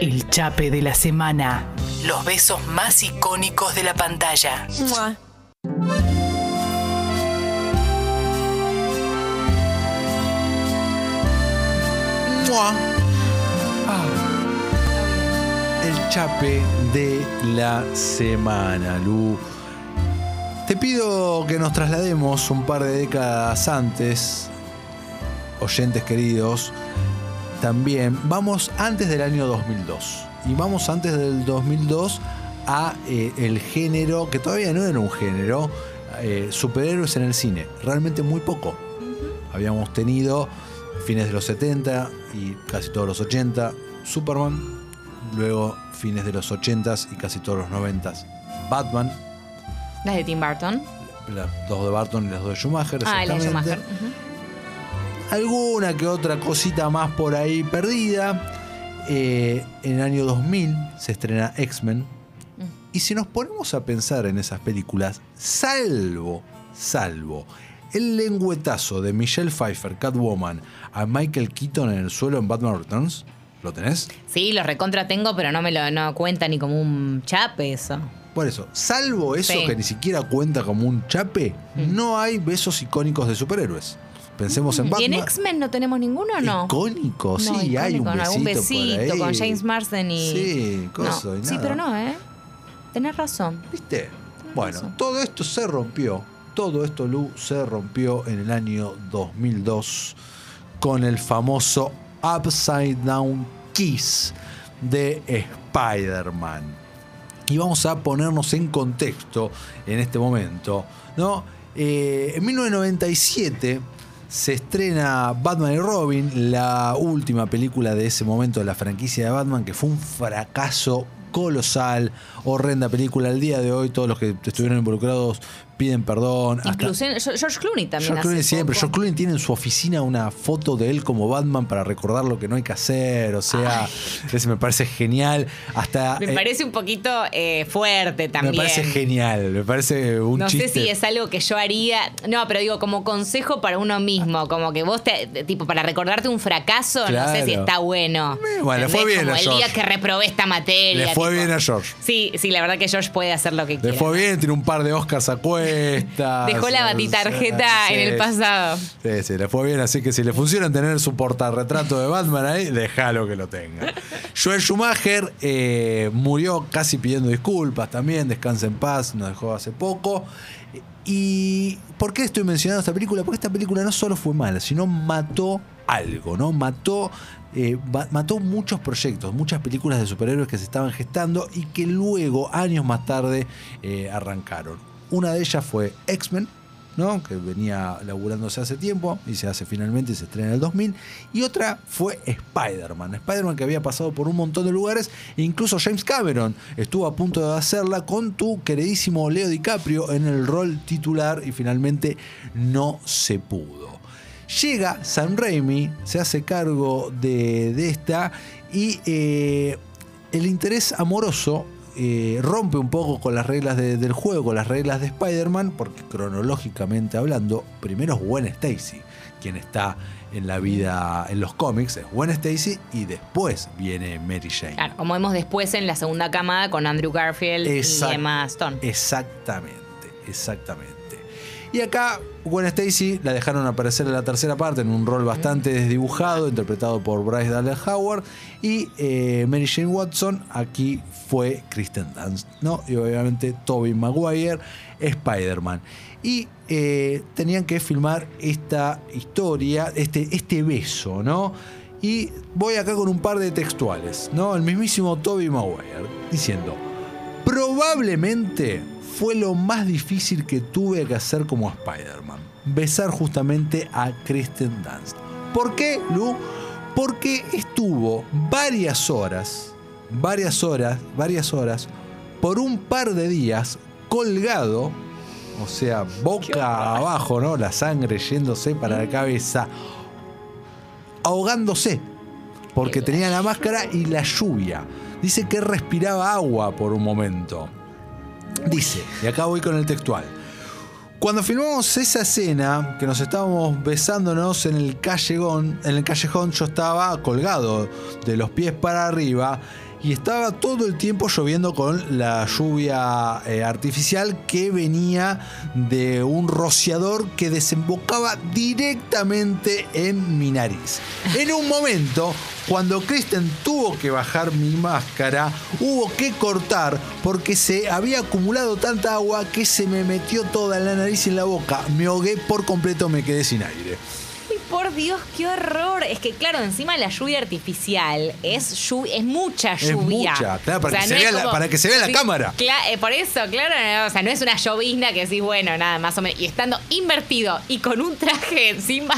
El chape de la semana. Los besos más icónicos de la pantalla. Mua. ¡Mua! Ah. El chape de la semana, Lu. Te pido que nos traslademos un par de décadas antes, oyentes queridos, también. Vamos antes del año 2002. Y vamos antes del 2002 a eh, el género, que todavía no era un género, eh, superhéroes en el cine. Realmente muy poco. Habíamos tenido fines de los 70 y casi todos los 80, Superman, luego fines de los 80s y casi todos los 90s, Batman, Las de Tim Burton. las dos de Barton y las dos de Schumacher. Ah, la de. Schumacher. Alguna que otra cosita más por ahí perdida. Eh, en el año 2000 se estrena X-Men. Y si nos ponemos a pensar en esas películas, salvo, salvo el lengüetazo de Michelle Pfeiffer, Catwoman, a Michael Keaton en el suelo en Batman Returns, ¿lo tenés? Sí, los recontra tengo, pero no me lo no cuenta ni como un chape eso. Por eso, salvo eso Sí. que ni siquiera cuenta como un chape, no hay besos icónicos de superhéroes. Pensemos en ¿Y Batman. en X-Men no tenemos ninguno o no? Icónico, sí, No, hay un besito, algún besito por ahí. con James Marsden y. Sí, coso No, y Sí, pero no, ¿eh? Tenés razón. ¿Viste? Bueno, razón. todo esto se rompió. Todo esto, Lu, se rompió en el año 2002 con el famoso Upside Down Kiss de Spider-Man. Y vamos a ponernos en contexto en este momento. ¿no? Eh, en 1997 se estrena Batman y Robin, la última película de ese momento de la franquicia de Batman, que fue un fracaso colosal, horrenda película. Al día de hoy, todos los que estuvieron involucrados piden perdón. hasta- Inclusión, George Clooney también. George Clooney siempre. poco. George Clooney tiene en su oficina una foto de él como Batman para recordar lo que no hay que hacer. O sea, ese me parece genial. Hasta. Me eh, parece un poquito eh, fuerte también. me parece genial. Me parece un No chiste. sé si es algo que yo haría. No, pero digo, como consejo para uno mismo. Como que vos, te, tipo, para recordarte un fracaso, no sé si está bueno. Eh, bueno, le fue bien Como a el George. día que reprobé esta materia. Le fue tipo. bien a George. Sí, sí, la verdad que George puede hacer lo que Le quiera. fue bien, tiene un par de Oscars a cuestas. Dejó la batitarjeta Sí, en el pasado. Sí, sí, le fue bien, así que si le funciona tener su portarretrato de Batman ahí, déjalo que lo tenga. Joel Schumacher eh, murió casi pidiendo disculpas también, descansa en paz, nos dejó hace poco. ¿Y por qué estoy mencionando esta película? Porque esta película no solo fue mala, sino mató algo, ¿no? Mató, eh, mató muchos proyectos, muchas películas de superhéroes que se estaban gestando y que luego, años más tarde, eh, arrancaron. Una de ellas fue X-Men, ¿no? que venía laburándose hace tiempo y se hace finalmente y se estrena en el 2000. Y otra fue Spider-Man. Spider-Man que había pasado por un montón de lugares, e incluso James Cameron estuvo a punto de hacerla con tu queridísimo Leo DiCaprio en el rol titular y finalmente no se pudo. Llega Sam Raimi, se hace cargo de, de esta y eh, el interés amoroso eh, rompe un poco con las reglas de- del juego, con las reglas de Spider-Man, porque cronológicamente hablando, primero es Gwen Stacy, quien está en la vida, en los cómics, es Gwen Stacy y después viene Mary Jane. Claro, como vemos después en la segunda camada con Andrew Garfield Exact- y Emma Stone. Exactamente, exactamente. Y acá Gwen Stacy la dejaron aparecer en la tercera parte en un rol bastante desdibujado, interpretado por Bryce Dallas Howard. Y eh, Mary Jane Watson aquí fue Kristen Dunst, ¿no? Y obviamente Tobey Maguire, Spider-Man. Y eh, tenían que filmar esta historia, este, este beso, ¿no? Y voy acá con un par de textuales, ¿no? El mismísimo Tobey Maguire diciendo, probablemente fue lo más difícil que tuve que hacer como Spider-Man. Besar justamente a Kristen Dunst. ¿Por qué, Lu? Porque estuvo varias horas, varias horas, varias horas, por un par de días colgado, o sea, boca abajo, ¿no? La sangre yéndose para la cabeza, ahogándose, porque tenía la máscara y la lluvia. Dice que respiraba agua por un momento. Dice, y acá voy con el textual. Cuando filmamos esa escena, que nos estábamos besándonos en el callejón, en el callejón yo estaba colgado de los pies para arriba y estaba todo el tiempo lloviendo con la lluvia eh, artificial que venía de un rociador que desembocaba directamente en mi nariz. En un momento, cuando Kristen tuvo que bajar mi máscara, hubo que cortar porque se había acumulado tanta agua que se me metió toda en la nariz y en la boca. Me ahogué por completo, me quedé sin aire. Por Dios, qué horror. Es que, claro, encima la lluvia artificial es, llu- es mucha Es lluvia. mucha, claro, para que se no vea la- para que se vea la cámara. eh, por eso, claro, no, o sea, no es una llovizna que decís, bueno, nada, más o menos. Y estando invertido y con un traje encima.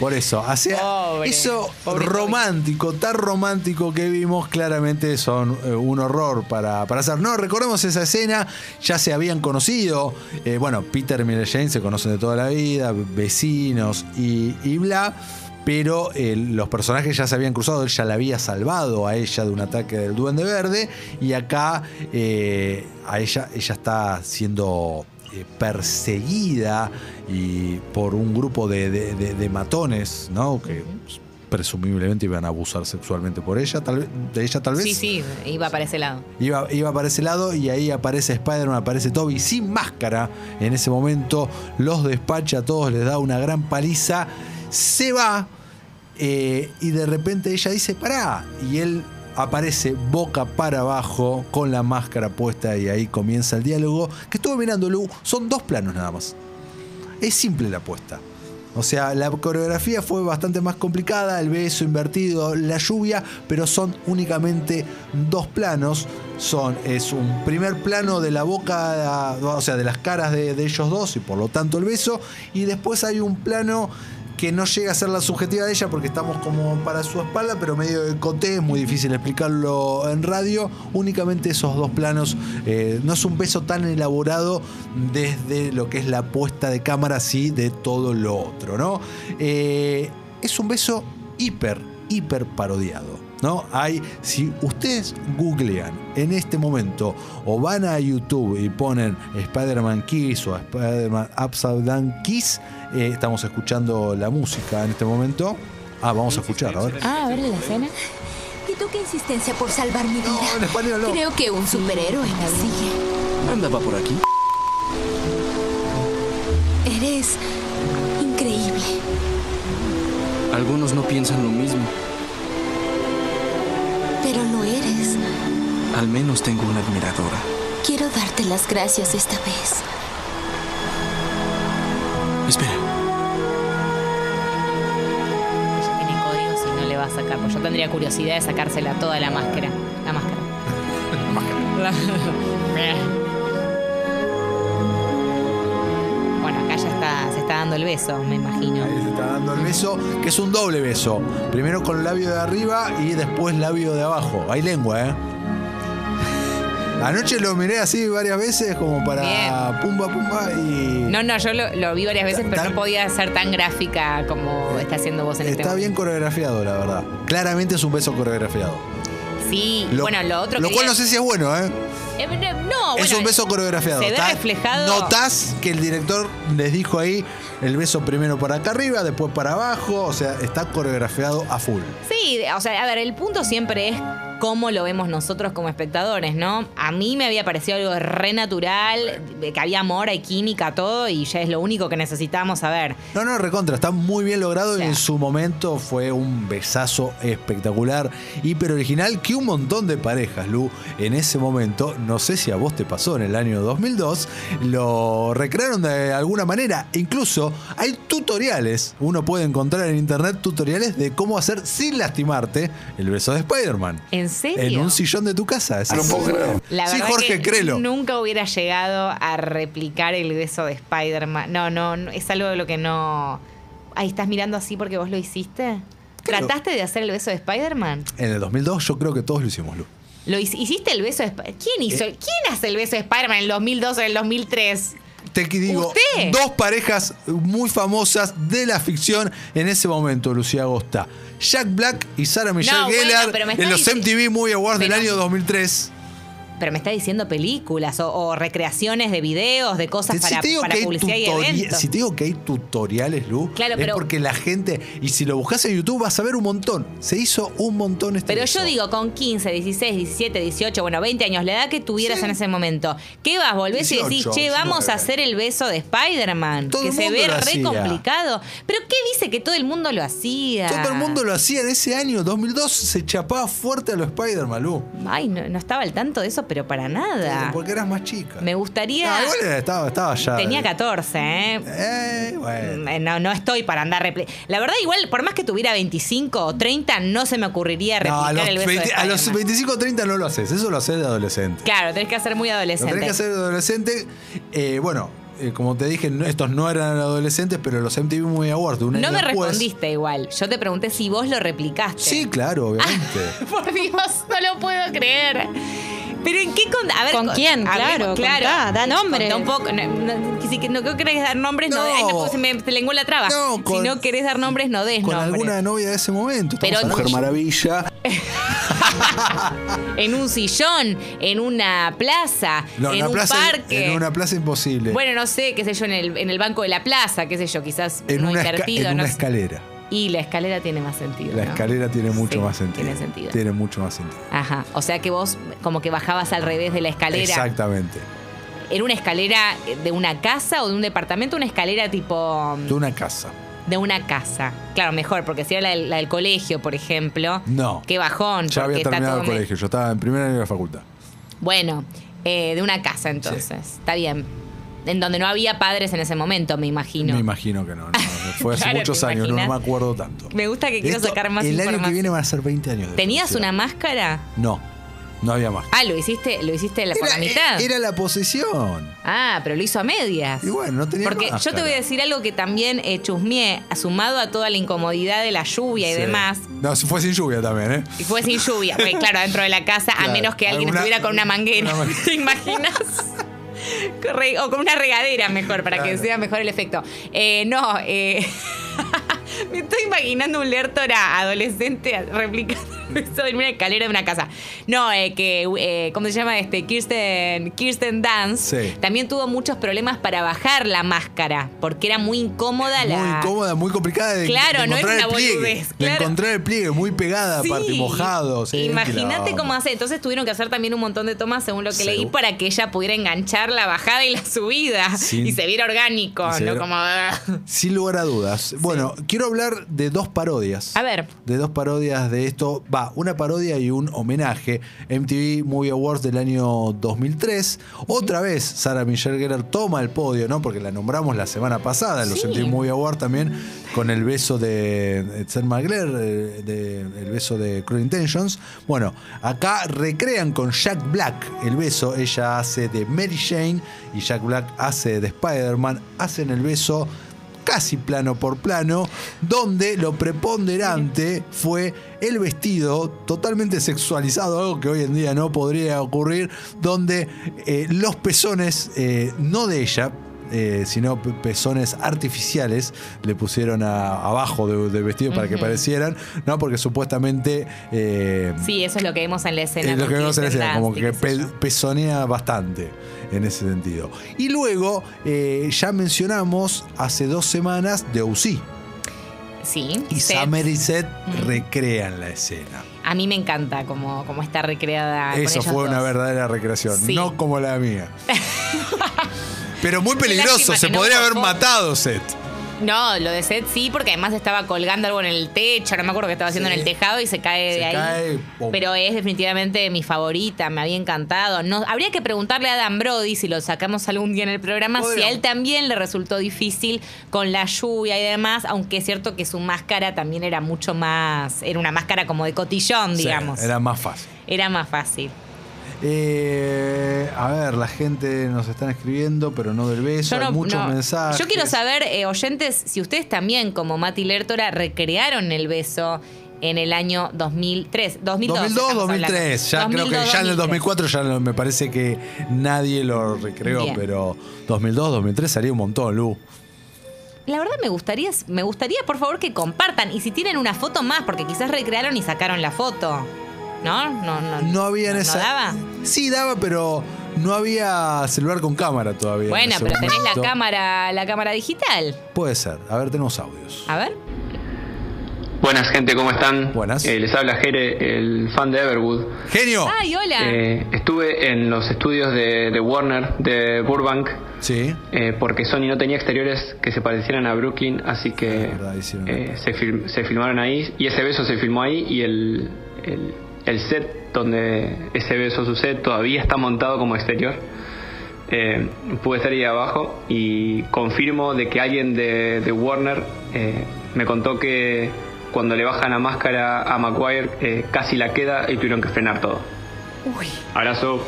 Por eso, Pobre, eso pobre romántico, tan romántico que vimos, claramente son eh, un horror para, para hacer. No, recordemos esa escena, ya se habían conocido. eh, bueno, Peter y Jane se conocen de toda la vida, vecinos y, y bla. Pero eh, los personajes ya se habían cruzado, él ya la había salvado a ella de un ataque del Duende Verde. Y acá eh, a ella, ella está siendo perseguida y por un grupo de, de- de- de matones, ¿no? Que presumiblemente iban a abusar sexualmente por ella, tal vez, de ella tal vez. Sí, sí, iba para ese lado. Iba, iba para ese lado y ahí aparece Spider-Man, aparece Toby sin máscara. En ese momento los despacha a todos, les da una gran paliza. Se va eh, y de repente ella dice, pará. Y él aparece boca para abajo con la máscara puesta y ahí comienza el diálogo. Que estuve mirando, Lu, son dos planos nada más. Es simple la apuesta. O sea, la coreografía fue bastante más complicada, el beso invertido, la lluvia, pero son únicamente dos planos. Son, es un primer plano de la boca, o sea, de las caras de, de ellos dos y por lo tanto el beso. Y después hay un plano que no llega a ser la subjetiva de ella porque estamos como para su espalda, pero medio de coté, es muy difícil explicarlo en radio. Únicamente esos dos planos, eh, no es un beso tan elaborado desde lo que es la puesta de cámara, sí, de todo lo otro, ¿no? Eh, es un beso hiper, hiper parodiado. ¿No? Hay, si ustedes googlean en este momento o van a YouTube y ponen Spider-Man Kiss o Spider-Man Upside Down Kiss, eh, estamos escuchando la música en este momento. Ah, vamos a escuchar, a ver. Ah, a ver la escena. ¿Y tú qué insistencia por salvar mi vida? No, en español no. Creo que un superhéroe me sigue. Andaba por aquí. Eres increíble. Algunos no piensan lo mismo. Pero lo eres. Al menos tengo una admiradora. Quiero darte las gracias esta vez. Espera, Ella tiene códigos y no le va a sacar. Pues yo tendría curiosidad de sacársela toda la máscara. La máscara. La- bueno, dando el beso, me imagino. Ahí se está dando el beso, que es un doble beso. Primero con el labio de arriba y después labio de abajo. Hay lengua, ¿eh? Anoche lo miré así varias veces como para Bien. pumba pumba y No, no, yo lo, lo vi varias veces, pero Tan- no podía ser tan gráfica como está haciendo vos en este está bien coreografiado, la verdad. Claramente es un beso coreografiado. Sí, Lo- bueno, lo otro Lo que cual no sé si es bueno, ¿eh? Eh, no, es bueno, un beso coreografiado. Se ve reflejado. Notás que el director les dijo ahí el beso primero para acá arriba, después para abajo. O sea, está coreografiado a full. Sí, o sea, a ver, el punto siempre es cómo lo vemos nosotros como espectadores, ¿no? A mí me había parecido algo re natural, de que había amor, hay química, todo, y ya es lo único que necesitábamos saber. No, no, recontra, está muy bien logrado y sea. en su momento fue un besazo espectacular, hiper original, que un montón de parejas, Lu, en ese momento, no sé si a vos te pasó en el año 2002, lo recrearon de alguna manera. Incluso hay tutoriales, uno puede encontrar en internet tutoriales de cómo hacer sin lastimarte el beso de Spider-Man. ¿En serio? En un sillón de tu casa. Es así. La sí, verdad Jorge, créelo. nunca hubiera llegado a replicar el beso de Spider-Man. No, no, no, es algo de lo que no... Ahí estás mirando así porque vos lo hiciste. Claro. ¿Trataste de hacer el beso de Spider-Man? En el 2002 yo creo que todos lo hicimos, Lu. ¿Lo hic- ¿Hiciste el beso de Spider-Man? ¿Quién hizo? Eh. ¿Quién hace el beso de Spider-Man en el 2002 o en el 2003? Te digo, ¿Usted? dos parejas muy famosas de la ficción en ese momento, Lucía Agosta. Jack Black y Sarah Michelle No, Gellar en los MTV Movie Awards del año 2003. Pero me está diciendo películas o, o recreaciones de videos, de cosas Si para, para publicidad y eventos. si te digo que hay tutoriales, Lu, Claro, es pero- porque la gente, y si lo buscas en YouTube vas a ver un montón. Se hizo un montón este Pero yo digo, con 15, 16, 17, 18, bueno, 20 años, la edad que tuvieras Sí. en ese momento, ¿qué vas? Volvés y decís, 18, che, vamos 19. a hacer el beso de Spider-Man, que se ve re hacía. complicado. ¿Pero qué dice que todo el mundo lo hacía? Todo el mundo lo hacía en ese año, 2002, se chapaba fuerte a los Spider-Man, Lu. Ay, no, no estaba al tanto de eso, pero para nada. Porque eras más chica. Me gustaría... Ah, igual estaba, estaba ya. Tenía 14, ¿eh? Eh, bueno. Mm, No, no estoy para andar repli- La verdad, igual, por más que tuviera 25 o 30, no se me ocurriría No, replicar a los, el beso de 20 a los Spider-Man. 25 o 30 no lo haces, eso lo haces de adolescente. Claro, tenés que hacer muy Lo adolescente. tenés que hacer de adolescente. Eh, bueno, eh, como te dije, no- estos no eran adolescentes, pero los MTV Movie Awards un No año me después- respondiste igual. Yo te pregunté si vos lo replicaste. Sí, claro, obviamente. Por Dios, no lo puedo creer. Pero en qué con a ver, ¿Con quién? hablemos- Claro, contá, da nombres. Contá un poco, no, no, que si no querés dar nombres, no, No. ay, no, se me se lengua la traba. No, con- si no querés dar nombres, no des Con nombres. alguna novia de ese momento. Pero- Mujer Maravilla. En un sillón, en una plaza, No, en una un plaza, parque. En una plaza imposible. Bueno, no sé, qué sé yo, en el, en el banco de la plaza, qué sé yo, quizás en uno una, esca- invertido, en no una sé. Y la escalera tiene más sentido. La ¿no? escalera tiene mucho Sí, más sentido. Tiene sentido. Tiene mucho más sentido. Ajá. O sea que vos como que bajabas al revés de la escalera. Exactamente. ¿Era una escalera de una casa o de un departamento? Una escalera tipo De una casa. de una casa. Claro, mejor, porque si era la del, la del colegio, por ejemplo. No. Qué bajón. Ya había terminado el colegio. Yo estaba en primer año de la facultad. Bueno, eh, de una casa entonces. Está bien. En donde no había padres en ese momento, me imagino. Me imagino que no. no. Fue hace Claro, muchos ¿te años, no me acuerdo tanto. Me gusta que quiero Esto, sacar más El año que viene van a ser 20 años. de ¿Tenías una máscara? No, no había más. Ah, lo hiciste, lo hiciste la- por la mitad. Era la posesión. Ah, pero lo hizo a medias. Y bueno, no tenía Porque yo te voy a decir algo que también eh, chusmeé, sumado a toda la incomodidad de la lluvia y demás. No, fue sin lluvia también, ¿eh? Y fue sin lluvia. Pues, claro, dentro de la casa, a menos que alguien alguna- estuviera con una manguera. una manguera. ¿Te imaginas? O con una regadera mejor, para que sea mejor el efecto. Eh, no, eh, me estoy imaginando un Lertora adolescente replicando en una escalera de una casa. No, eh, que, eh, ¿cómo se llama este? Kirsten, Kirsten Dance Sí. también tuvo muchos problemas para bajar la máscara, porque era muy incómoda la... Muy incómoda, muy complicada de, Claro, de no era una boludez, De claro. encontrar el pliegue, muy pegada, Sí. aparte mojado. sí, Imagínate cómo hace. Entonces tuvieron que hacer también un montón de tomas, según lo que leí, para que ella pudiera enganchar la bajada y la subida. Y se viera orgánico, ¿no? viera- Como. ah. Sin lugar a dudas. Bueno, quiero hablar de dos parodias. A ver. De dos parodias de esto. Va, una parodia y un homenaje. MTV Movie Awards del año 2003. Otra vez, Sarah Michelle Gellar toma el podio, ¿no? Porque la nombramos la semana pasada en los Sí. MTV Movie Awards también, con el beso de Selma Magler, eh, de- el beso de Cruel Intentions. Bueno, acá recrean con Jack Black el beso. Ella hace de Mary Jane y Jack Black hace de Spider-Man. Hacen el beso casi plano por plano, donde lo preponderante fue el vestido totalmente sexualizado, algo que hoy en día no podría ocurrir, donde eh, los pezones, eh, no de ella, eh, sino pe- pezones artificiales le pusieron a- abajo de- del vestido para que parecieran, ¿no? Porque supuestamente eh, Sí, eso es lo que vemos en la escena. es lo que vemos en la escena, como que pe- pezonea bastante en ese sentido. Y luego, eh, ya mencionamos hace dos semanas de OC. Sí. Y Seth. Summer y Seth recrean la escena. A mí me encanta como, como está recreada. Eso fue una dos. verdadera recreación, Sí. no como la mía. Pero muy peligroso, se no podría haber matado Seth. No, lo de Seth sí, porque además estaba colgando algo en el techo, no me acuerdo qué estaba haciendo Sí. en el tejado y se cae Se de ahí. cae. Pero es definitivamente mi favorita, me había encantado. No, habría que preguntarle a Dan Brody si lo sacamos algún día en el programa, si a él también le resultó difícil con la lluvia y demás, aunque es cierto que su máscara también era mucho más, era una máscara como de cotillón, Sí, digamos. era más fácil. Era más fácil. Eh, a ver, la gente nos están escribiendo, pero no del beso. Hay muchos no. mensajes. Yo quiero saber, eh, oyentes, si ustedes también, como Mati Lertora, recrearon el beso en el año 2003. 2002. 2002, estamos 2003. Ya creo que ya en el 2002, 2004 ya no- me parece que nadie lo recreó, Bien. pero 2002, 2003 salía un montón, Lu. La verdad me gustaría, me gustaría, por favor, que compartan. Y si tienen una foto más, porque quizás recrearon y sacaron la foto. ¿No? No, no, No había en no esa. daba? Sí, daba, pero no había celular con cámara todavía. en Bueno, pero tenés la cámara, la cámara digital. Puede ser. A ver, tenemos audios. A ver. Buenas gente, ¿cómo están? Buenas. Eh, les habla Jere, el fan de Everwood. ¡Genio! Ay, hola. Eh, estuve en los estudios de, de Warner, de Burbank, Sí. eh, porque Sony no tenía exteriores que se parecieran a Brooklyn, así que Es verdad, hicieron eh, se, fil- se filmaron ahí, y ese beso se filmó ahí, y el, el, el set donde ese beso sucede todavía está montado como exterior. Eh, pude estar ahí abajo y confirmo de que alguien de, de Warner eh, me contó que cuando le bajan la máscara a Maguire eh, casi la queda y tuvieron que frenar todo. Uy. Abrazo.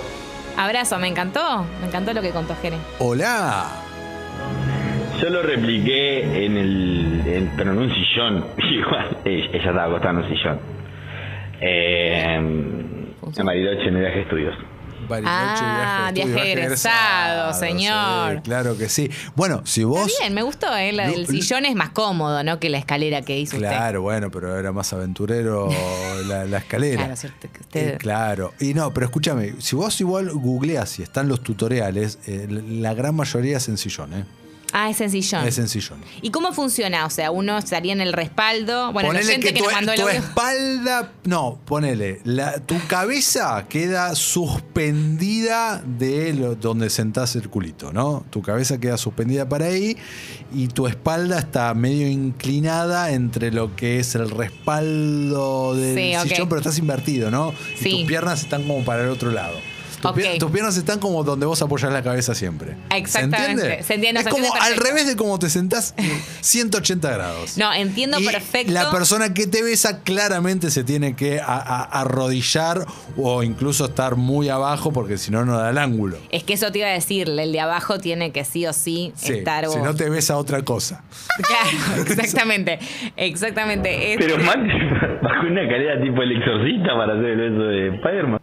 Abrazo, me encantó. Me encantó lo que contó Jere. Hola. Yo lo repliqué en el. en- pero en un sillón. Igual, ella ella estaba acostada en un sillón. Eh, en Bariloche en el viaje estudios. Bariloche, Ah, estudio, viaje egresado, señor. sí, claro que sí. Bueno, si vos. Está bien, me gustó, ¿eh? La del sillón es más cómodo, ¿no? Que la escalera que hizo usted. Claro, bueno, pero era más aventurero la, la escalera. Claro, cierto que usted- Eh, claro. Y no, pero escúchame, si vos igual googleás y están los tutoriales, eh, la gran mayoría es en sillón, ¿eh? Ah, es en sillón. Es en sillón. ¿Y cómo funciona? O sea, uno estaría en el respaldo. Bueno, el ponele que que, tu, nos mandó tu espalda. No, ponele. la- tu cabeza queda suspendida de lo- donde sentás el culito, ¿no? Tu cabeza queda suspendida para ahí y tu espalda está medio inclinada entre lo que es el respaldo del Sí, sillón, pero estás invertido, ¿no? Y Sí. tus piernas están como para el otro lado. Tus, Ok. pier- tus piernas están como donde vos apoyás la cabeza siempre. Exactamente. ¿Se entiende? Se entiende, es se como entiende al revés de como te sentás eh, 180 grados. No, entiendo Y perfecto. La persona que te besa claramente se tiene que a- a- arrodillar o incluso estar muy abajo porque si no, no da el ángulo. Es que eso te iba a decir, el de abajo tiene que sí o sí, Sí, estar si vos. no te besa otra cosa. Claro, exactamente. Exactamente. Pero Este, mal, bajo una escalera tipo el exorcista para hacer el beso de Spider-Man.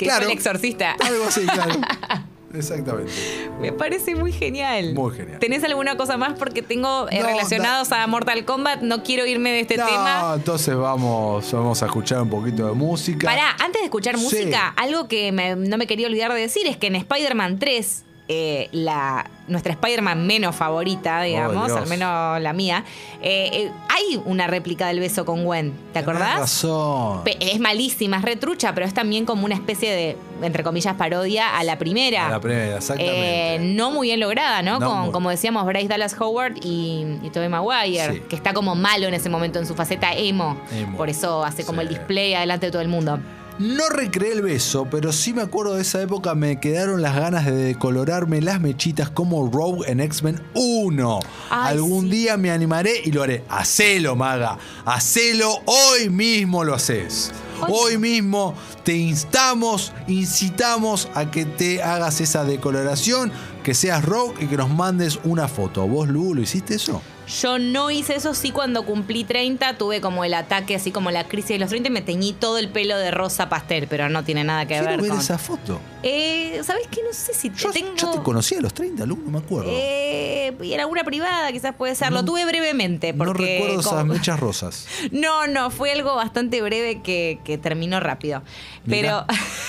Que claro. fue el exorcista. Algo así, claro. Exactamente. Me parece muy genial. Muy genial. ¿Tenés alguna cosa más? Porque tengo eh, No, relacionados a Mortal Kombat. No quiero irme de este no, tema. entonces vamos, vamos a escuchar un poquito de música. Pará, antes de escuchar Sí. música, algo que me- no me quería olvidar de decir es que en Spider-Man 3, eh, la, nuestra Spider-Man menos favorita, digamos, Dios. al menos la mía, eh, eh, hay una réplica del beso con Gwen. ¿Te acordás? razón. Es malísima, es retrucha, pero es también como una especie de, entre comillas, parodia a la primera. A la primera, exactamente. No muy bien lograda, ¿no? No Con, muy- como decíamos, Bryce Dallas Howard y, y Tobey Maguire, Sí. que está como malo en ese momento en su faceta emo. Emo. Por eso hace como Sí. el display adelante de todo el mundo. No recreé el beso, pero sí me acuerdo de esa época, me quedaron las ganas de decolorarme las mechitas como Rogue en X-Men 1. Ay, Algún sí. día me animaré y lo haré. Hacelo, maga. Hacelo, hoy mismo lo haces. Hoy mismo te instamos, incitamos a que te hagas esa decoloración, que seas Rogue y que nos mandes una foto. ¿Vos, Lu, lo hiciste eso? Yo no hice eso, sí cuando cumplí 30 tuve como el ataque, así como la crisis de los 30 y me teñí todo el pelo de rosa pastel, pero no tiene nada que Quiero ver, ver con... esa foto. Eh, ¿Sabes qué? No sé si te Yo, tengo... yo te conocía a los 30, Lu, no me acuerdo. Eh, y en alguna privada quizás puede ser. Lo No- tuve brevemente. no Porque recuerdo esas como- mechas rosas. No, no, fue algo bastante breve que, que terminó rápido. Pero.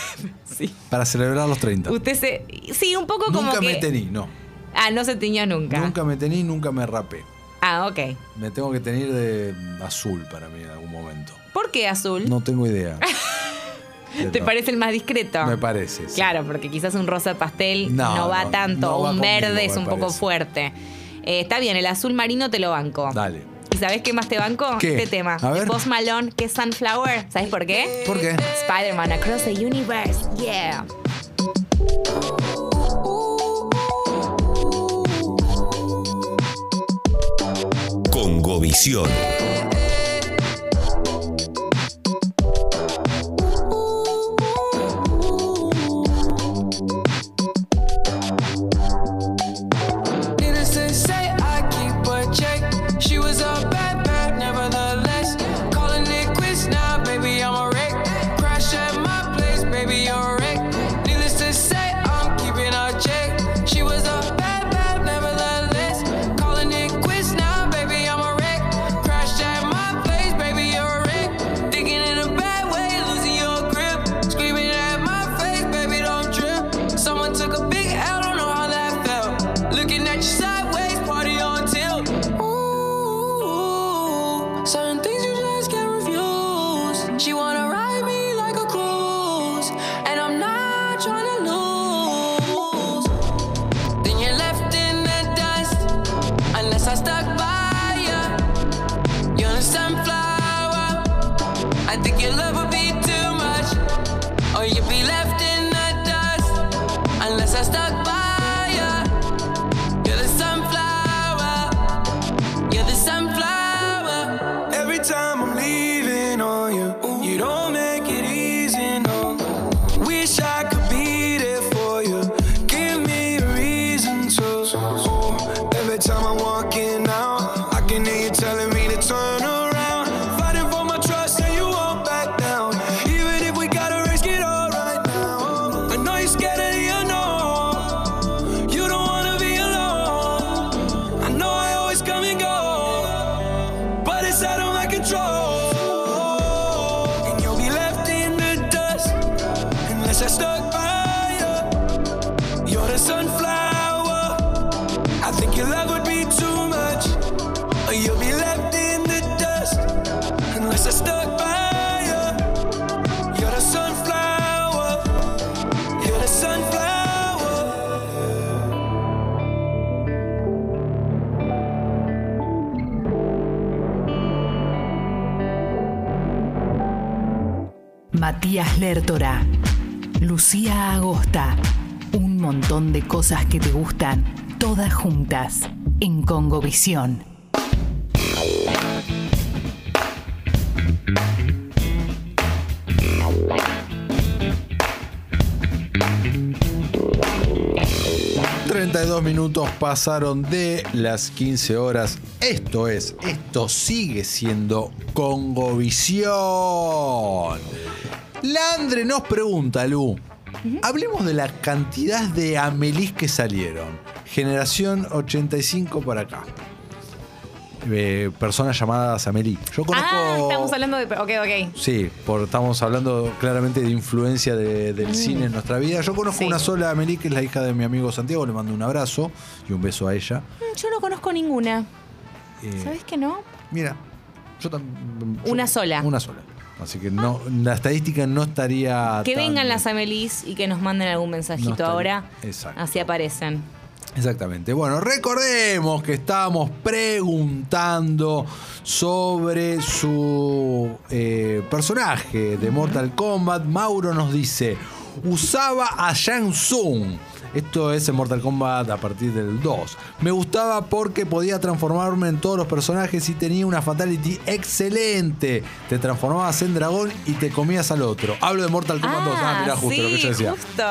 sí. Para celebrar los 30. Usted se. Sí, un poco como Nunca que. me tení, no. Ah, no se tiñó nunca. Nunca me tení, nunca me rapé. Ah, ok. Me tengo que tener de azul para mí en algún momento. ¿Por qué azul? No tengo idea. ¿Te parece el más discreto? Me parece. sí. Claro, porque quizás un rosa pastel no, No, va no, tanto. va un conmigo, verde es un poco parece. fuerte. Eh, está bien, el azul marino te lo banco. Dale. ¿Y sabes qué más te banco? ¿Qué? Este tema. A ver. Post Malone, que es Sunflower. ¿Sabes por qué? ¿Por qué? Spider-Man Across the Universe. Yeah. Congovisión. Matías Lertora, Lucía Agosta, un montón de cosas que te gustan, todas juntas, en Congovisión. 32 minutos pasaron de las 15 horas. Esto es, esto sigue siendo Congovisión. Landre nos pregunta, Lu. Hablemos de la cantidad de Amelis que salieron. Generación 85 para acá. Eh, personas llamadas Amelie. Yo conozco. Ah, estamos hablando de. Ok, ok. Sí, por, estamos hablando claramente de influencia de- del cine en nuestra vida. Yo conozco Sí. una sola Amelie, que es la hija de mi amigo Santiago. Le mando un abrazo y un beso a ella. Mm, Yo no conozco ninguna. Eh, ¿Sabes que no? Mira, yo también. Una sola. Una sola. Así que no, la estadística no estaría. Que tan- vengan las Amelis y que nos manden algún mensajito No estaría- ahora. Exacto. Así aparecen. Exactamente. Bueno, recordemos que estábamos preguntando sobre su eh, personaje de Mortal Kombat. Mauro nos dice, usaba a Shang Tsung. Esto es en Mortal Kombat a partir del 2. Me gustaba porque podía transformarme en todos los personajes y tenía una fatality excelente. Te transformabas en dragón y te comías al otro. Hablo de Mortal Kombat 2. Ah, mirá, justo sí, lo que yo decía. justo.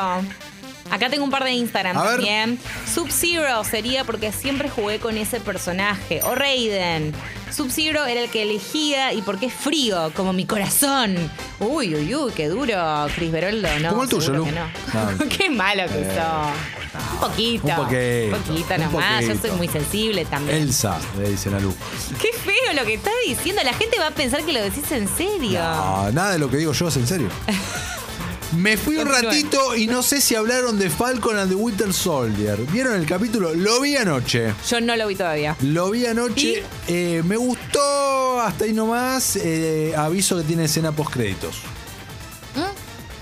Acá tengo un par de Instagram A también. Sub-Zero sería porque siempre jugué con ese personaje. O Raiden. Sub-Zero era el que elegía y porque es frío, como mi corazón. Uy, uy, uy, qué duro, Chris Beroldo. No, Como el tuyo, Lu. que no. No. qué malo que sos. Un poquito. Un poquito, Un poquito nomás. Yo soy muy sensible también. Elsa, le dicen a Lu. Qué feo lo que estás diciendo. La gente va a pensar que lo decís en serio. No, nada de lo que digo yo es en serio. Me fui un ratito y no sé si hablaron de Falcon and the Winter Soldier. ¿Vieron el capítulo? Lo vi anoche. Yo no lo vi todavía. Lo vi anoche. Eh, me gustó hasta ahí nomás. eh, aviso que tiene escena post créditos.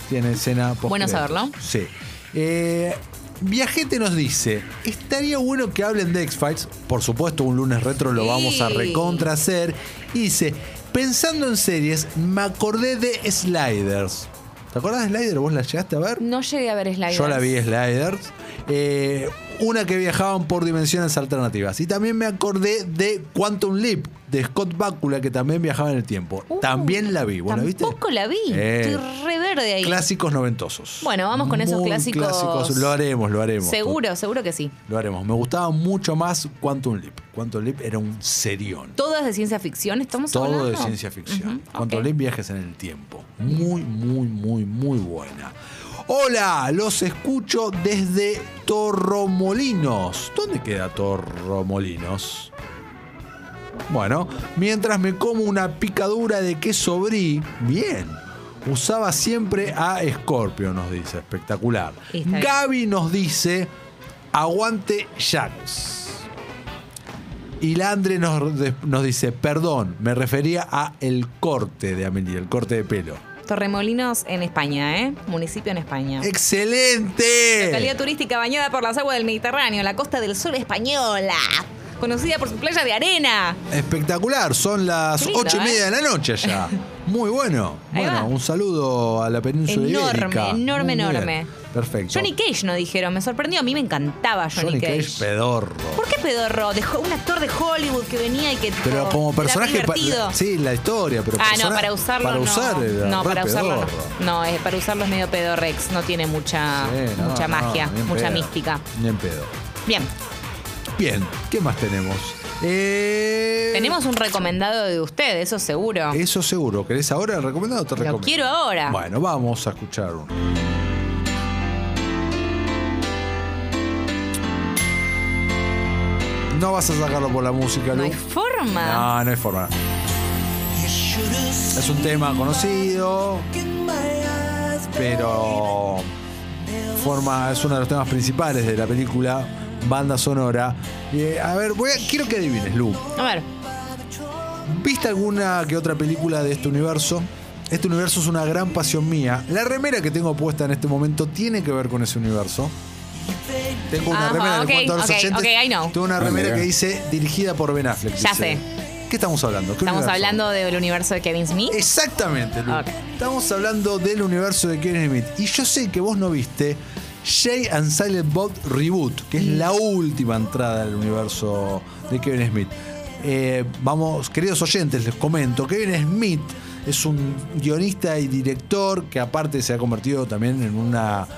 Tiene escena post ¿Mm? Bueno saberlo. Sí. Eh, Viajete nos dice, estaría bueno que hablen de X-Files. Por supuesto, un lunes retro lo Sí. vamos a recontra hacer. Y dice, pensando en series, me acordé de Sliders. ¿Te acordás de Sliders? ¿Vos la llegaste a ver? No llegué a ver Sliders. Yo la vi Sliders. Eh, una que viajaban por dimensiones alternativas. Y también me acordé de Quantum Leap, de Scott Bakula, que también viajaba en el tiempo. Uh, también la vi. ¿Vos la viste? Tampoco la vi. Eh, Estoy re verde ahí. Clásicos noventosos. Bueno, vamos con esos Muy clásicos. Lo haremos, lo haremos. Seguro, seguro que sí. Lo haremos. Me gustaba mucho más Quantum Leap. Quantum Leap era un serión. ¿Todas de ciencia ficción estamos Todo hablando? de ciencia ficción. Quantum. Leap, viajes en el tiempo. Muy, muy, muy, muy buena. Hola, los escucho desde Torromolinos. ¿Dónde queda Torromolinos? Bueno, mientras me como una picadura de queso brie, bien. Usaba siempre a Scorpio, nos dice. Espectacular. Gaby nos dice, aguante Jax. Y Landre nos, nos dice, perdón, me refería a el corte de Amelie, el corte de pelo. Torremolinos en España, ¿eh? Municipio en España. ¡Excelente! Localidad turística bañada por las aguas del Mediterráneo, la costa del sol española. Conocida por su playa de arena. Espectacular, son las ocho y ¿eh? media de la noche ya. Muy bueno. Ahí bueno, va. un saludo a la península Enorme, ibérica. enorme, Muy bien. enorme. Perfecto. Johnny Cage no dijeron, me sorprendió. A mí me encantaba Johnny, Johnny Cage. Cage, pedorro. ¿Por qué pedorro? De ho- un actor de Hollywood que venía y que. Pero tipo, como personaje, pa- divertido. sí, la historia, pero Ah, no, persona- para usarlo para no. usar no, para usarlo pedorro. no. No, es, para usarlo es medio pedorrex. No tiene mucha, Sí, no, mucha no, magia, mucha pedo. mística. Ni en pedo. Bien, Bien, ¿qué más tenemos? Eh, tenemos un recomendado de usted, eso seguro. Eso seguro. ¿Querés ahora el recomendado o te Lo recomiendo? quiero ahora. Bueno, vamos a escuchar uno. No vas a sacarlo por la música, no Lu. hay forma. No, no hay forma. Es un tema conocido, pero forma, es uno de los temas principales de la película, banda sonora. Eh, a ver, voy a- quiero que adivines, Lu. A ver. ¿Viste alguna que otra película de este universo? Este universo es una gran pasión mía. La remera que tengo puesta en este momento tiene que ver con ese universo. Tengo una Ajá, remera, ok, le cuento a los ok, oyentes. ok, I know. Tengo una Ah, remera que dice dirigida por Ben Affleck. Ya dice. sé. ¿Qué estamos hablando? ¿Qué Estamos universo? hablando del universo de Kevin Smith. Exactamente, Lu. Estamos hablando del universo de Kevin Smith. Y yo sé que vos no viste Jay and Silent Bob Reboot, que es la última entrada del universo de Kevin Smith. Eh, vamos, queridos oyentes, les comento. Kevin Smith es un guionista y director que aparte se ha convertido también en una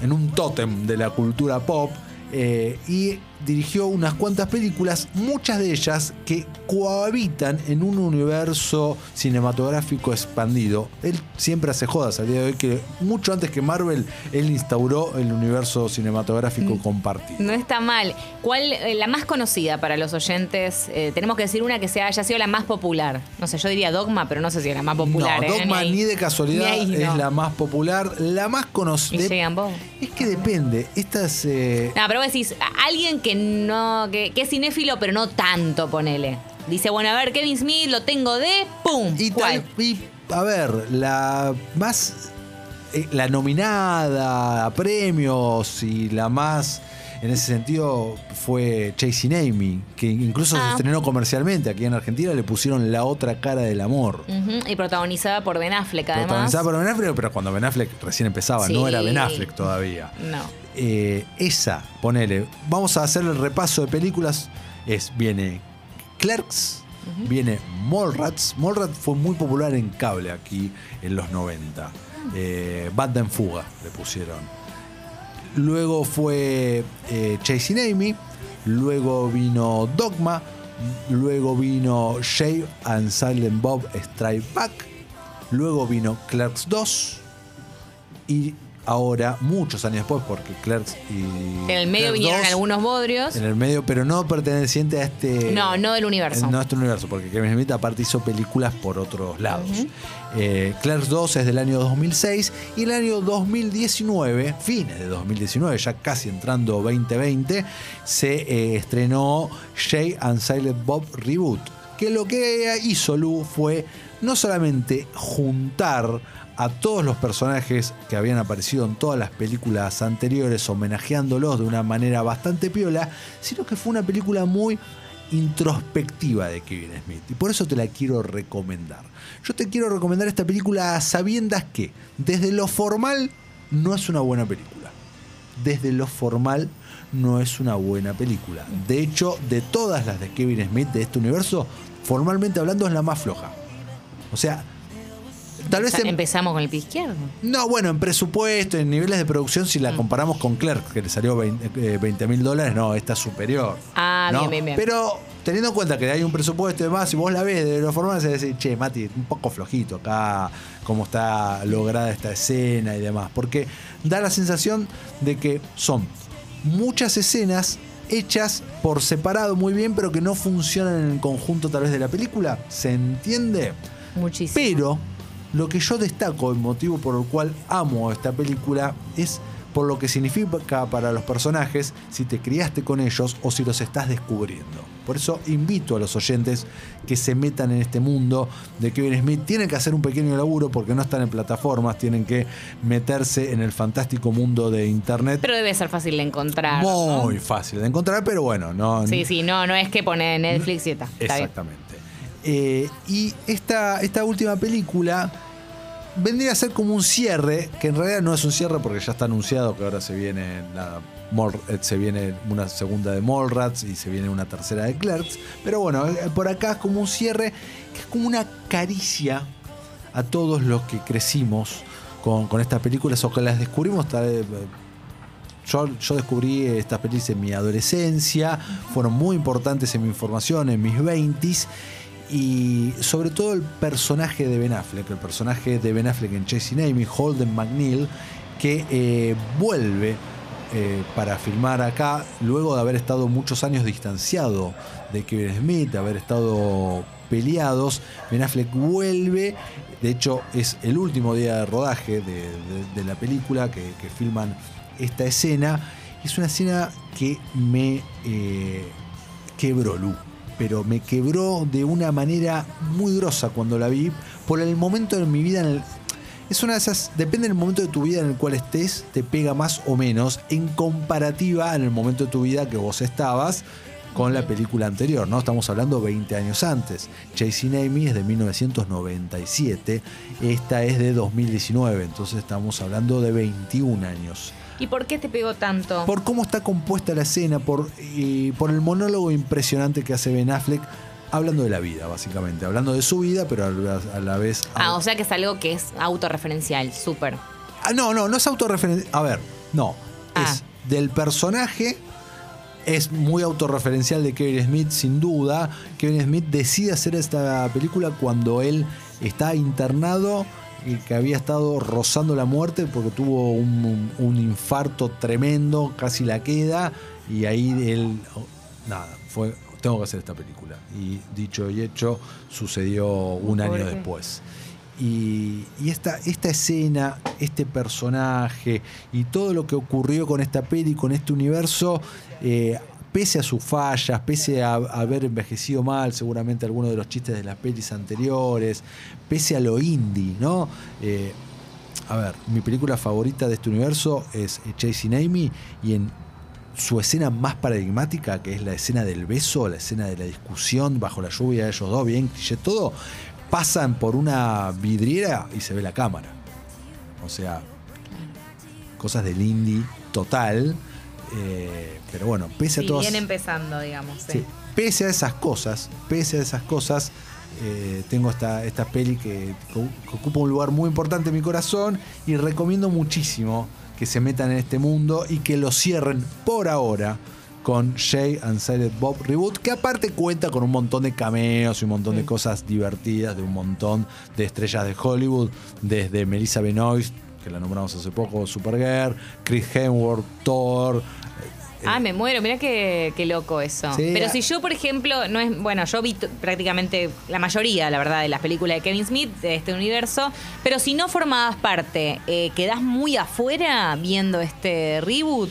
en un tótem de la cultura pop eh, y dirigió unas cuantas películas, muchas de ellas que cohabitan en un universo cinematográfico expandido. Él siempre hace jodas al día de hoy que mucho antes que Marvel, él instauró el universo cinematográfico compartido. No está mal. ¿Cuál, eh, la más conocida para los oyentes? Eh, tenemos que decir una que sea, haya sido la más popular. No sé, yo diría Dogma, pero no sé si es la más popular. no, ¿eh? Dogma ni de casualidad Ni ahí, es la más popular, la más Y conocida. Es que depende. Estas eh, No, pero vos decís, alguien que no, que, que es cinéfilo, pero no tanto, ponele. Dice, bueno, a ver, Kevin Smith lo tengo de ¡pum! Y tal, y, a ver, la más. eh, la nominada a premios y la más. En ese sentido fue Chasing Amy, que incluso se Ah. estrenó comercialmente aquí en Argentina, le pusieron La otra cara del amor. Y protagonizada por Ben Affleck, además. Protagonizada por Ben Affleck, pero cuando Ben Affleck recién empezaba, no era Ben Affleck todavía. No. Eh, esa, ponele. Vamos a hacer el repaso de películas. Es, viene Clerks, viene Mallrats. Mallrats fue muy popular en cable aquí en los 90. Eh, Banda en fuga le pusieron. Luego fue eh, Chasing Amy. Luego vino Dogma. Luego vino Jay and Silent Bob Strike Back. Luego vino Clerks 2. Y ahora, muchos años después, porque Clerks y. En el medio Clerks vinieron 2, algunos bodrios. En el medio, pero no perteneciente a este. No, no del universo. No a este universo, porque Kevin Smith aparte hizo películas por otros lados. Eh, Clerks 2 es del año 2006 y el año 2019, fines de 2019, ya casi entrando 2020, se eh, estrenó Jay and Silent Bob Reboot. Que lo que hizo Lu fue no solamente juntar a todos los personajes que habían aparecido en todas las películas anteriores, homenajeándolos de una manera bastante piola, sino que fue una película muy introspectiva de Kevin Smith. Y por eso te la quiero recomendar. Yo te quiero recomendar esta película a sabiendas que, desde lo formal, no es una buena película. Desde lo formal, no es una buena película. De hecho, de todas las de Kevin Smith de este universo, formalmente hablando, es la más floja. O sea, tal vez en, Empezamos con el pie izquierdo. no, bueno, en presupuesto, en niveles de producción, si la Mm. comparamos con Clerk, que le salió 20 mil dólares, no, esta es superior. Ah, ¿no? bien, bien, bien. Pero teniendo en cuenta que hay un presupuesto y demás, si vos la ves de los formas, se decir, che, Mati, un poco flojito acá, cómo está lograda esta escena y demás. Porque da la sensación de que son muchas escenas hechas por separado muy bien, pero que no funcionan en el conjunto tal vez de la película. ¿Se entiende? Muchísimo. Pero lo que yo destaco, el motivo por el cual amo esta película, es por lo que significa para los personajes si te criaste con ellos o si los estás descubriendo. Por eso invito a los oyentes que se metan en este mundo de Kevin Smith. Tienen que hacer un pequeño laburo porque no están en plataformas, tienen que meterse en el fantástico mundo de Internet. Pero debe ser fácil de encontrar. ¿no? Muy fácil de encontrar, pero bueno, no, Sí, sí, no, no es que pone Netflix y está. está bien. Eh, y esta, esta última película vendría a ser como un cierre, que en realidad no es un cierre porque ya está anunciado que ahora se viene eh, se viene una segunda de Mallrats y se viene una tercera de Clerks. Pero bueno, eh, por acá es como un cierre que es como una caricia a todos los que crecimos con, estas películas o que las descubrimos yo, yo descubrí estas películas en mi adolescencia, fueron muy importantes en mi formación, en mis 20s. Y sobre todo el personaje de Ben Affleck, el personaje de Ben Affleck en Chasing Amy, Holden McNeil, que eh, vuelve eh, para filmar acá, luego de haber estado muchos años distanciado de Kevin Smith, de haber estado peleados. Ben Affleck vuelve, de hecho es el último día de rodaje de, la película que, que filman esta escena. Es una escena que me eh, quebró, Lu. Pero me quebró de una manera muy grosa cuando la vi. Por el momento en mi vida en el, es una de esas, depende del momento de tu vida en el cual estés, te pega más o menos en comparativa en el momento de tu vida que vos estabas con la película anterior, ¿no? Estamos hablando 20 años antes. Chasing Amy es de 1997, esta es de 2019, entonces estamos hablando de 21 años. ¿Y por qué te pegó tanto? Por cómo está compuesta la escena, por, eh, por el monólogo impresionante que hace Ben Affleck, hablando de la vida, básicamente, hablando de su vida, pero a la, a la vez... Ah, o sea que es algo que es autorreferencial, súper. Ah, no, no, no es autorreferencial. A ver, no. Ah. Es del personaje. Es muy autorreferencial de Kevin Smith, sin duda. Kevin Smith decide hacer esta película cuando él está internado que había estado rozando la muerte porque tuvo un, un infarto tremendo, casi la queda. Y ahí él. oh, Nada, fue. Tengo que hacer esta película. Y dicho y hecho, sucedió un año después. Y, y esta, esta escena, este personaje y todo lo que ocurrió con esta peli, con este universo, eh, pese a sus fallas, pese a, haber envejecido mal seguramente algunos de los chistes de las pelis anteriores, pese a lo indie, ¿no? Eh, a ver, mi película favorita de este universo es Chasing Amy y en su escena más paradigmática, que es la escena del beso, la escena de la discusión bajo la lluvia de ellos dos, bien cliché todo, pasan por una vidriera y se ve la cámara. O sea, cosas del indie total. Eh, pero bueno, pese a todas. bien empezando, digamos. sí. Sí, pese a esas cosas, pese a esas cosas, eh, tengo esta, esta peli que, que ocupa un lugar muy importante en mi corazón y recomiendo muchísimo que se metan en este mundo y que lo cierren por ahora con Jay and Silent Bob Reboot, que aparte cuenta con un montón de cameos y un montón de cosas divertidas de un montón de estrellas de Hollywood, desde Melissa Benoist, que la nombramos hace poco, Supergirl, Chris Hemsworth, Thor, Ah, me muero, mira qué, qué loco eso. Sí, Pero ah. si yo, por ejemplo, no es. Bueno, yo vi prácticamente la mayoría, la verdad, de las películas de Kevin Smith, de este universo. Pero si no formabas parte, eh, ¿quedás muy afuera viendo este reboot?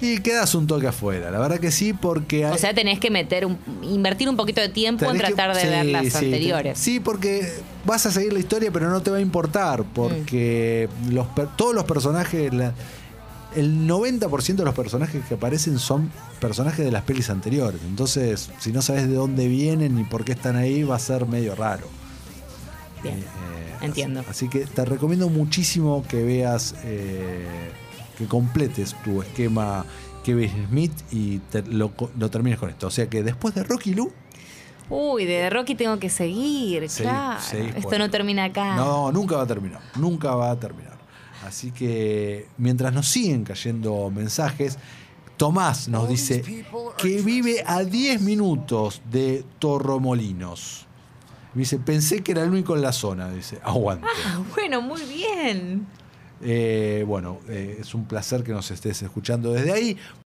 Y quedas un toque afuera, la verdad que sí, porque... O sea, tenés que meter un, invertir un poquito de tiempo en que- tratar de sí, ver las sí, anteriores. Sí, porque vas a seguir la historia, pero no te va a importar, porque Mm. los, per- todos los personajes, la- el 90% de los personajes que aparecen son personajes de las pelis anteriores. Entonces, si no sabes de dónde vienen ni por qué están ahí, va a ser medio raro. Bien, Eh, eh, entiendo. Así, así que te recomiendo muchísimo que veas, eh, que completes tu esquema Kevin Smith y te- lo, termines con esto. O sea que después de Rocky Lou, Uy, de Rocky tengo que seguir, claro. Esto bueno. no termina acá. no, nunca va a terminar. Nunca va a terminar. Así que mientras nos siguen cayendo mensajes, Tomás nos dice que vive a 10 minutos de Torromolinos. Me dice, pensé que era el único en la zona. Dice, aguante. Ah, bueno, muy bien. Eh, bueno, eh, es un placer que nos estés escuchando desde ahí.